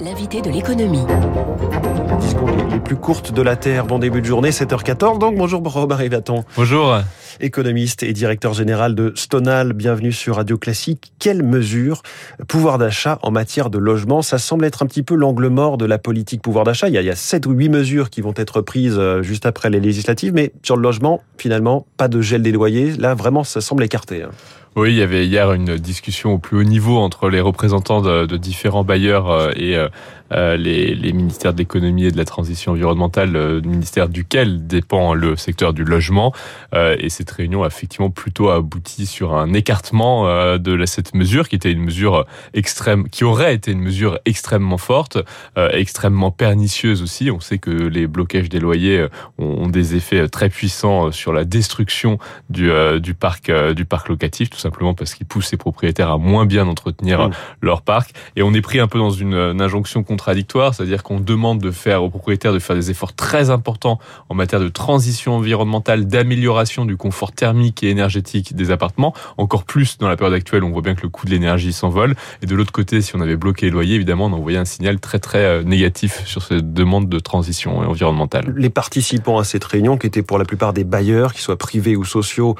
L'invité de l'économie. 10 secondes les plus courtes de la Terre, bon début de journée, 7h14. Donc bonjour Robert Rivaton. Bonjour. Économiste et directeur général de Stonal, bienvenue sur Radio Classique. Quelles mesures, pouvoir d'achat en matière de logement? Ça semble être un petit peu l'angle mort de la politique pouvoir d'achat. Il y a 7 ou 8 mesures qui vont être prises euh, juste après les législatives, mais sur le logement, finalement, pas de gel des loyers. Là, vraiment, ça semble écarté. Oui, il y avait hier une discussion au plus haut niveau entre les représentants de, de différents bailleurs euh, et euh, les, les, ministères de l'économie et de la transition environnementale, le ministère duquel dépend le secteur du logement. et cette réunion a effectivement plutôt abouti sur un écartement de cette mesure, qui était une mesure extrême, qui aurait été une mesure extrêmement forte, extrêmement pernicieuse aussi. On sait que les blocages des loyers ont, des effets très puissants sur la destruction du, du parc du parc locatif, tout simplement parce qu'ils poussent ces propriétaires à moins bien entretenir mmh. leur parc. Et on est pris un peu dans une, injonction contradictoire, c'est-à-dire qu'on demande de faire aux propriétaires de faire des efforts très importants en matière de transition environnementale, d'amélioration du confort thermique et énergétique des appartements, encore plus dans la période actuelle, on voit bien que le coût de l'énergie s'envole. Et de l'autre côté, si on avait bloqué les loyers, évidemment, on envoyait un signal très très euh, négatif sur cette demande de transition environnementale. Les participants à cette réunion, qui étaient pour la plupart des bailleurs, qu'ils soient privés ou sociaux,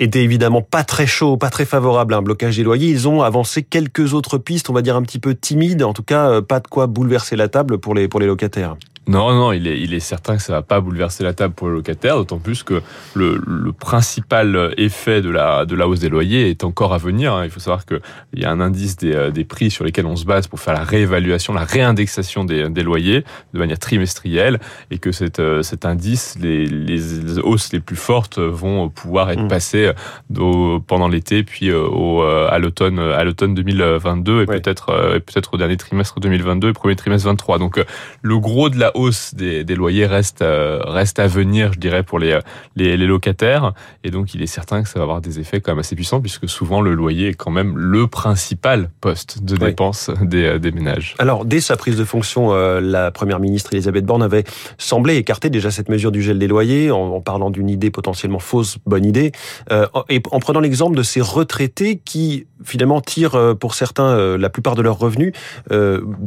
était évidemment pas très chaud, pas très favorable à un blocage des loyers. Ils ont avancé quelques autres pistes, on va dire un petit peu timides, en tout cas euh, pas de quoi bouleverser la table pour les, pour les locataires. Non, non, il est, il est certain que ça va pas bouleverser la table pour le locataire, d'autant plus que le, le, principal effet de la, de la hausse des loyers est encore à venir. Hein. Il faut savoir qu'il y a un indice des, euh, des prix sur lesquels on se base pour faire la réévaluation, la réindexation des, des loyers de manière trimestrielle, et que cet, euh, cet indice, les, les hausses les plus fortes vont pouvoir être mmh. passées au, pendant l'été, puis euh, au, à l'automne, à l'automne 2022, et peut-être, peut-être au dernier trimestre 2022 et premier trimestre 23. Donc, le gros de la hausse des, des loyers reste, euh, reste à venir, je dirais, pour les, les, les, locataires. Et donc, il est certain que ça va avoir des effets quand même assez puissants, puisque souvent le loyer est quand même le principal poste de dépense des, euh, des, ménages. Alors, dès sa prise de fonction, euh, la première ministre Elisabeth Borne avait semblé écarter déjà cette mesure du gel des loyers en, en parlant d'une idée potentiellement fausse, bonne idée, euh, et en prenant l'exemple de ces retraités qui finalement tirent pour certains la plupart de leurs revenus,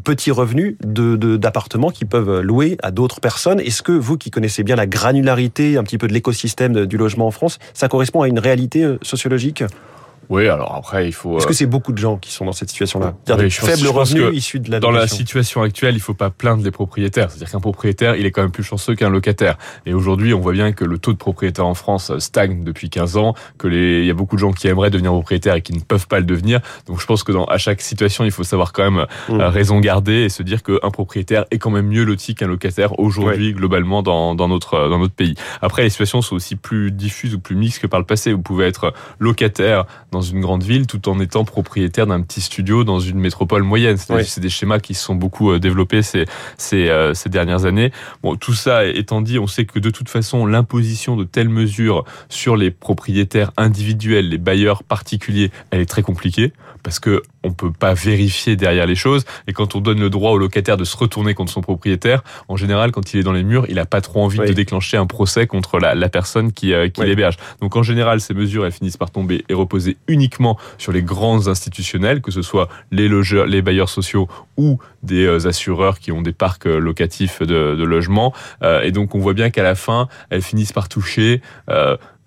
petits revenus d'appartements qui peuvent louer à d'autres personnes. Est-ce que vous qui connaissez bien la granularité un petit peu de l'écosystème du logement en France, ça correspond à une réalité euh, sociologique? Oui, alors après, il faut. Est-ce que euh, c'est beaucoup de gens qui sont dans cette situation-là oui, Faible revenu issu de la Dans la situation actuelle, il faut pas plaindre les propriétaires. C'est-à-dire qu'un propriétaire, il est quand même plus chanceux qu'un locataire. Et aujourd'hui, on voit bien que le taux de propriétaire en France stagne depuis 15 ans, que les, il y a beaucoup de gens qui aimeraient devenir propriétaires et qui ne peuvent pas le devenir. Donc, je pense que dans à chaque situation, il faut savoir quand même mmh. Euh, raison garder et se dire qu'un propriétaire est quand même mieux loti qu'un locataire aujourd'hui globalement dans, dans notre dans notre pays. Après, les situations sont aussi plus diffuses ou plus mixtes que par le passé. Vous pouvez être locataire dans une grande ville tout en étant propriétaire d'un petit studio dans une métropole moyenne. C'est des schémas qui se sont beaucoup euh, développés ces, ces, euh, ces dernières années. Bon, tout ça étant dit, on sait que de toute façon, l'imposition de telles mesures sur les propriétaires individuels, les bailleurs particuliers, elle est très compliquée parce que on peut pas vérifier derrière les choses. Et quand on donne le droit au locataire de se retourner contre son propriétaire, en général, quand il est dans les murs, il a pas trop envie de déclencher un procès contre la, la personne qui, euh, qui l'héberge. Donc en général, ces mesures, elles finissent par tomber et reposer uniquement sur les grands institutionnels, que ce soit les logeurs, les bailleurs sociaux ou des euh, assureurs qui ont des parcs euh, locatifs de, de logements. et donc on voit bien qu'à la fin, elles finissent par toucher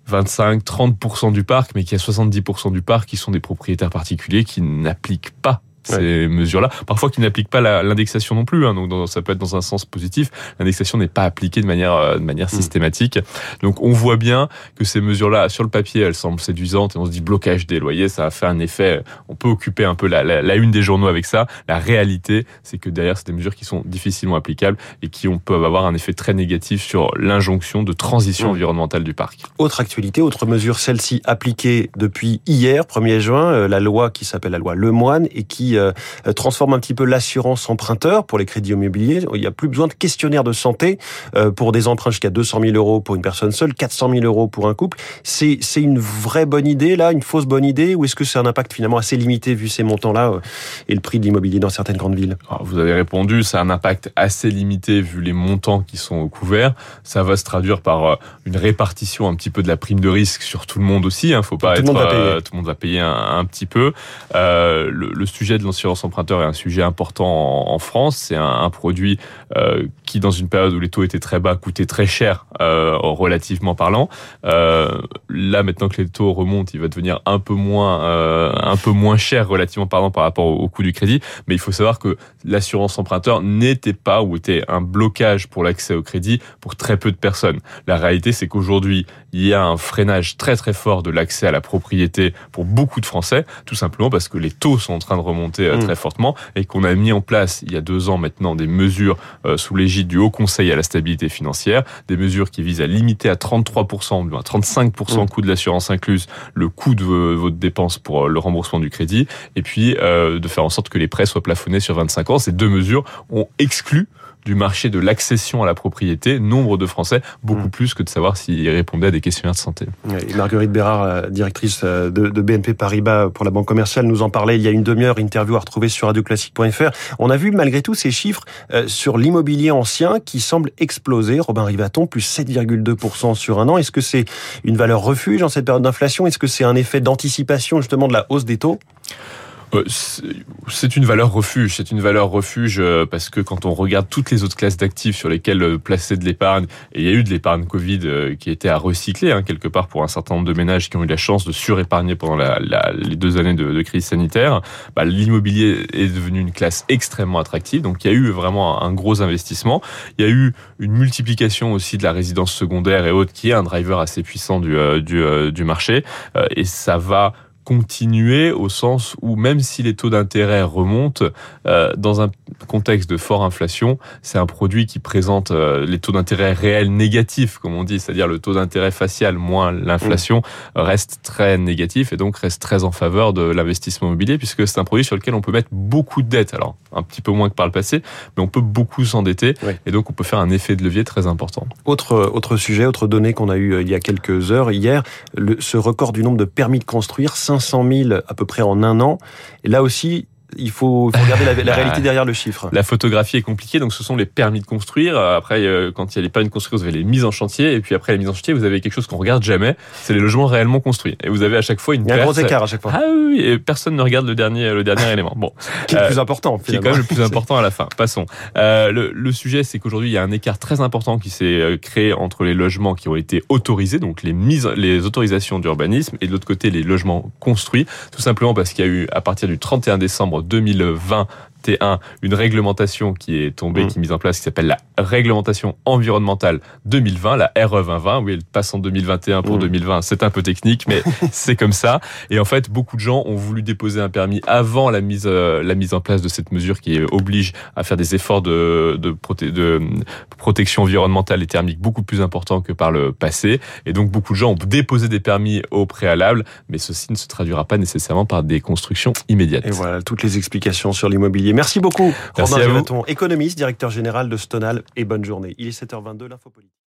25-30% du parc, mais qu'il y a 70% du parc qui sont des propriétaires particuliers qui n'appliquent pas ces mesures-là. Parfois qui n'appliquent pas l'indexation non plus, hein, donc ça peut être dans un sens positif. L'indexation n'est pas appliquée de manière, euh, de manière mm. systématique. Donc on voit bien que ces mesures-là, sur le papier, elles semblent séduisantes et on se dit blocage des loyers, ça a fait un effet. On peut occuper un peu la, la, la une des journaux avec ça. La réalité, c'est que derrière, c'est des mesures qui sont difficilement applicables et qui ont, peuvent avoir un effet très négatif sur l'injonction de transition mm. environnementale du parc. Autre actualité, autre mesure, celle-ci appliquée depuis hier, 1er juin, euh, la loi qui s'appelle la loi Lemoine et qui euh, transforme un petit peu l'assurance emprunteur pour les crédits immobiliers. Il n'y a plus besoin de questionnaire de santé euh, pour des emprunts jusqu'à 200 000 euros pour une personne seule, 400 000 euros pour un couple. C'est une vraie bonne idée là, une fausse bonne idée, ou est-ce que c'est un impact finalement assez limité vu ces montants-là euh, et le prix de l'immobilier dans certaines grandes villes? Vous avez répondu, c'est un impact assez limité vu les montants qui sont couverts. Ça va se traduire par une répartition un petit peu de la prime de risque sur tout le monde aussi. Hein. Faut pas tout être le monde va payer. tout le monde va payer un, un petit peu. Euh, le, le sujet de l'assurance emprunteur est un sujet important en, France. C'est un, produit euh, qui, dans une période où les taux étaient très bas, coûtait très cher euh, relativement parlant. Euh, là, maintenant que les taux remontent, il va devenir un peu moins, un peu moins cher relativement parlant par rapport au, coût du crédit. Mais il faut savoir que l'assurance emprunteur n'était pas ou était un blocage pour l'accès au crédit pour très peu de personnes. La réalité, c'est qu'aujourd'hui, il y a un freinage très très fort de l'accès à la propriété pour beaucoup de Français, tout simplement parce que les taux sont en train de remonter euh, mmh. très fortement et qu'on a mis en place il y a deux ans maintenant des mesures euh, sous l'égide du Haut Conseil à la stabilité financière, des mesures qui visent à limiter à 33%, à 35% mmh. coût de l'assurance incluse, le coût de votre dépense pour euh, le remboursement du crédit, et puis de faire en sorte que les prêts soient plafonnés sur 25 ans. Ces deux mesures ont exclu du marché de l'accession à la propriété, nombre de Français, beaucoup mm. plus que de savoir s'ils répondaient à des questionnaires de santé. Et Marguerite Bérard, euh, directrice euh, de, BNP Paribas pour la Banque commerciale, nous en parlait il y a une demi-heure, interview à retrouver sur radioclassique.fr. On a vu malgré tout ces chiffres euh, sur l'immobilier ancien qui semble exploser. Robin Rivaton, plus 7,2% sur un an. Est-ce que c'est une valeur refuge en cette période d'inflation? Est-ce que c'est un effet d'anticipation justement de la hausse des taux? euh, c'est une valeur refuge. C'est une valeur refuge euh, parce que quand on regarde toutes les autres classes d'actifs sur lesquelles euh, placer de l'épargne, et il y a eu de l'épargne Covid qui était à recycler hein, quelque part pour un certain nombre de ménages qui ont eu la chance de surépargner pendant la, les deux années de, de crise sanitaire, bah, l'immobilier est devenu une classe extrêmement attractive. Donc il y a eu vraiment un, gros investissement. Il y a eu une multiplication aussi de la résidence secondaire et autres qui est un driver assez puissant du, du, du marché. et ça va continuer au sens où même si les taux d'intérêt remontent, euh, dans un contexte de forte inflation, c'est un produit qui présente euh, les taux d'intérêt réels négatifs, comme on dit, c'est-à-dire le taux d'intérêt facial moins l'inflation mmh. reste très négatif et donc reste très en faveur de l'investissement immobilier puisque c'est un produit sur lequel on peut mettre beaucoup de dettes. Alors un petit peu moins que par le passé, mais on peut beaucoup s'endetter et donc on peut faire un effet de levier très important. Autre autre sujet, autre donnée qu'on a eu euh, il y a quelques heures hier, le, ce record du nombre de permis de construire, 500 000 à peu près en un an. Et là aussi, il faut, regarder la, réalité derrière le chiffre. La photographie est compliquée, donc ce sont les permis de construire. Après, euh, quand il y a les permis de construire, vous avez les mises en chantier, et puis après les mises en chantier, vous avez quelque chose qu'on regarde jamais, c'est les logements réellement construits. Et vous avez à chaque fois une. Il y a un gros écart à chaque fois. Ah oui, et personne ne regarde le dernier, le dernier élément. Bon, qui est le plus important. Finalement. Qui est quand même le plus important à la fin. Passons. Euh, le, le, sujet, c'est qu'aujourd'hui, il y a un écart très important qui s'est euh, créé entre les logements qui ont été autorisés, donc les mises, les autorisations d'urbanisme, et de l'autre côté les logements construits, tout simplement parce qu'il y a eu à partir du 31 décembre 2020 une réglementation qui est tombée, mmh. qui est mise en place, qui s'appelle la réglementation environnementale 2020, la RE 2020. Oui, elle passe en 2021 pour 2020. Mmh. C'est un peu technique, mais c'est comme ça. Et en fait, beaucoup de gens ont voulu déposer un permis avant la mise, euh, la mise en place de cette mesure qui oblige à faire des efforts de, de, de protection environnementale et thermique beaucoup plus importants que par le passé. Et donc, beaucoup de gens ont déposé des permis au préalable, mais ceci ne se traduira pas nécessairement par des constructions immédiates. Et voilà, toutes les explications sur l'immobilier. Merci beaucoup, Merci Romain économiste, directeur général de Stonal, et bonne journée. Il est 7h22, l'info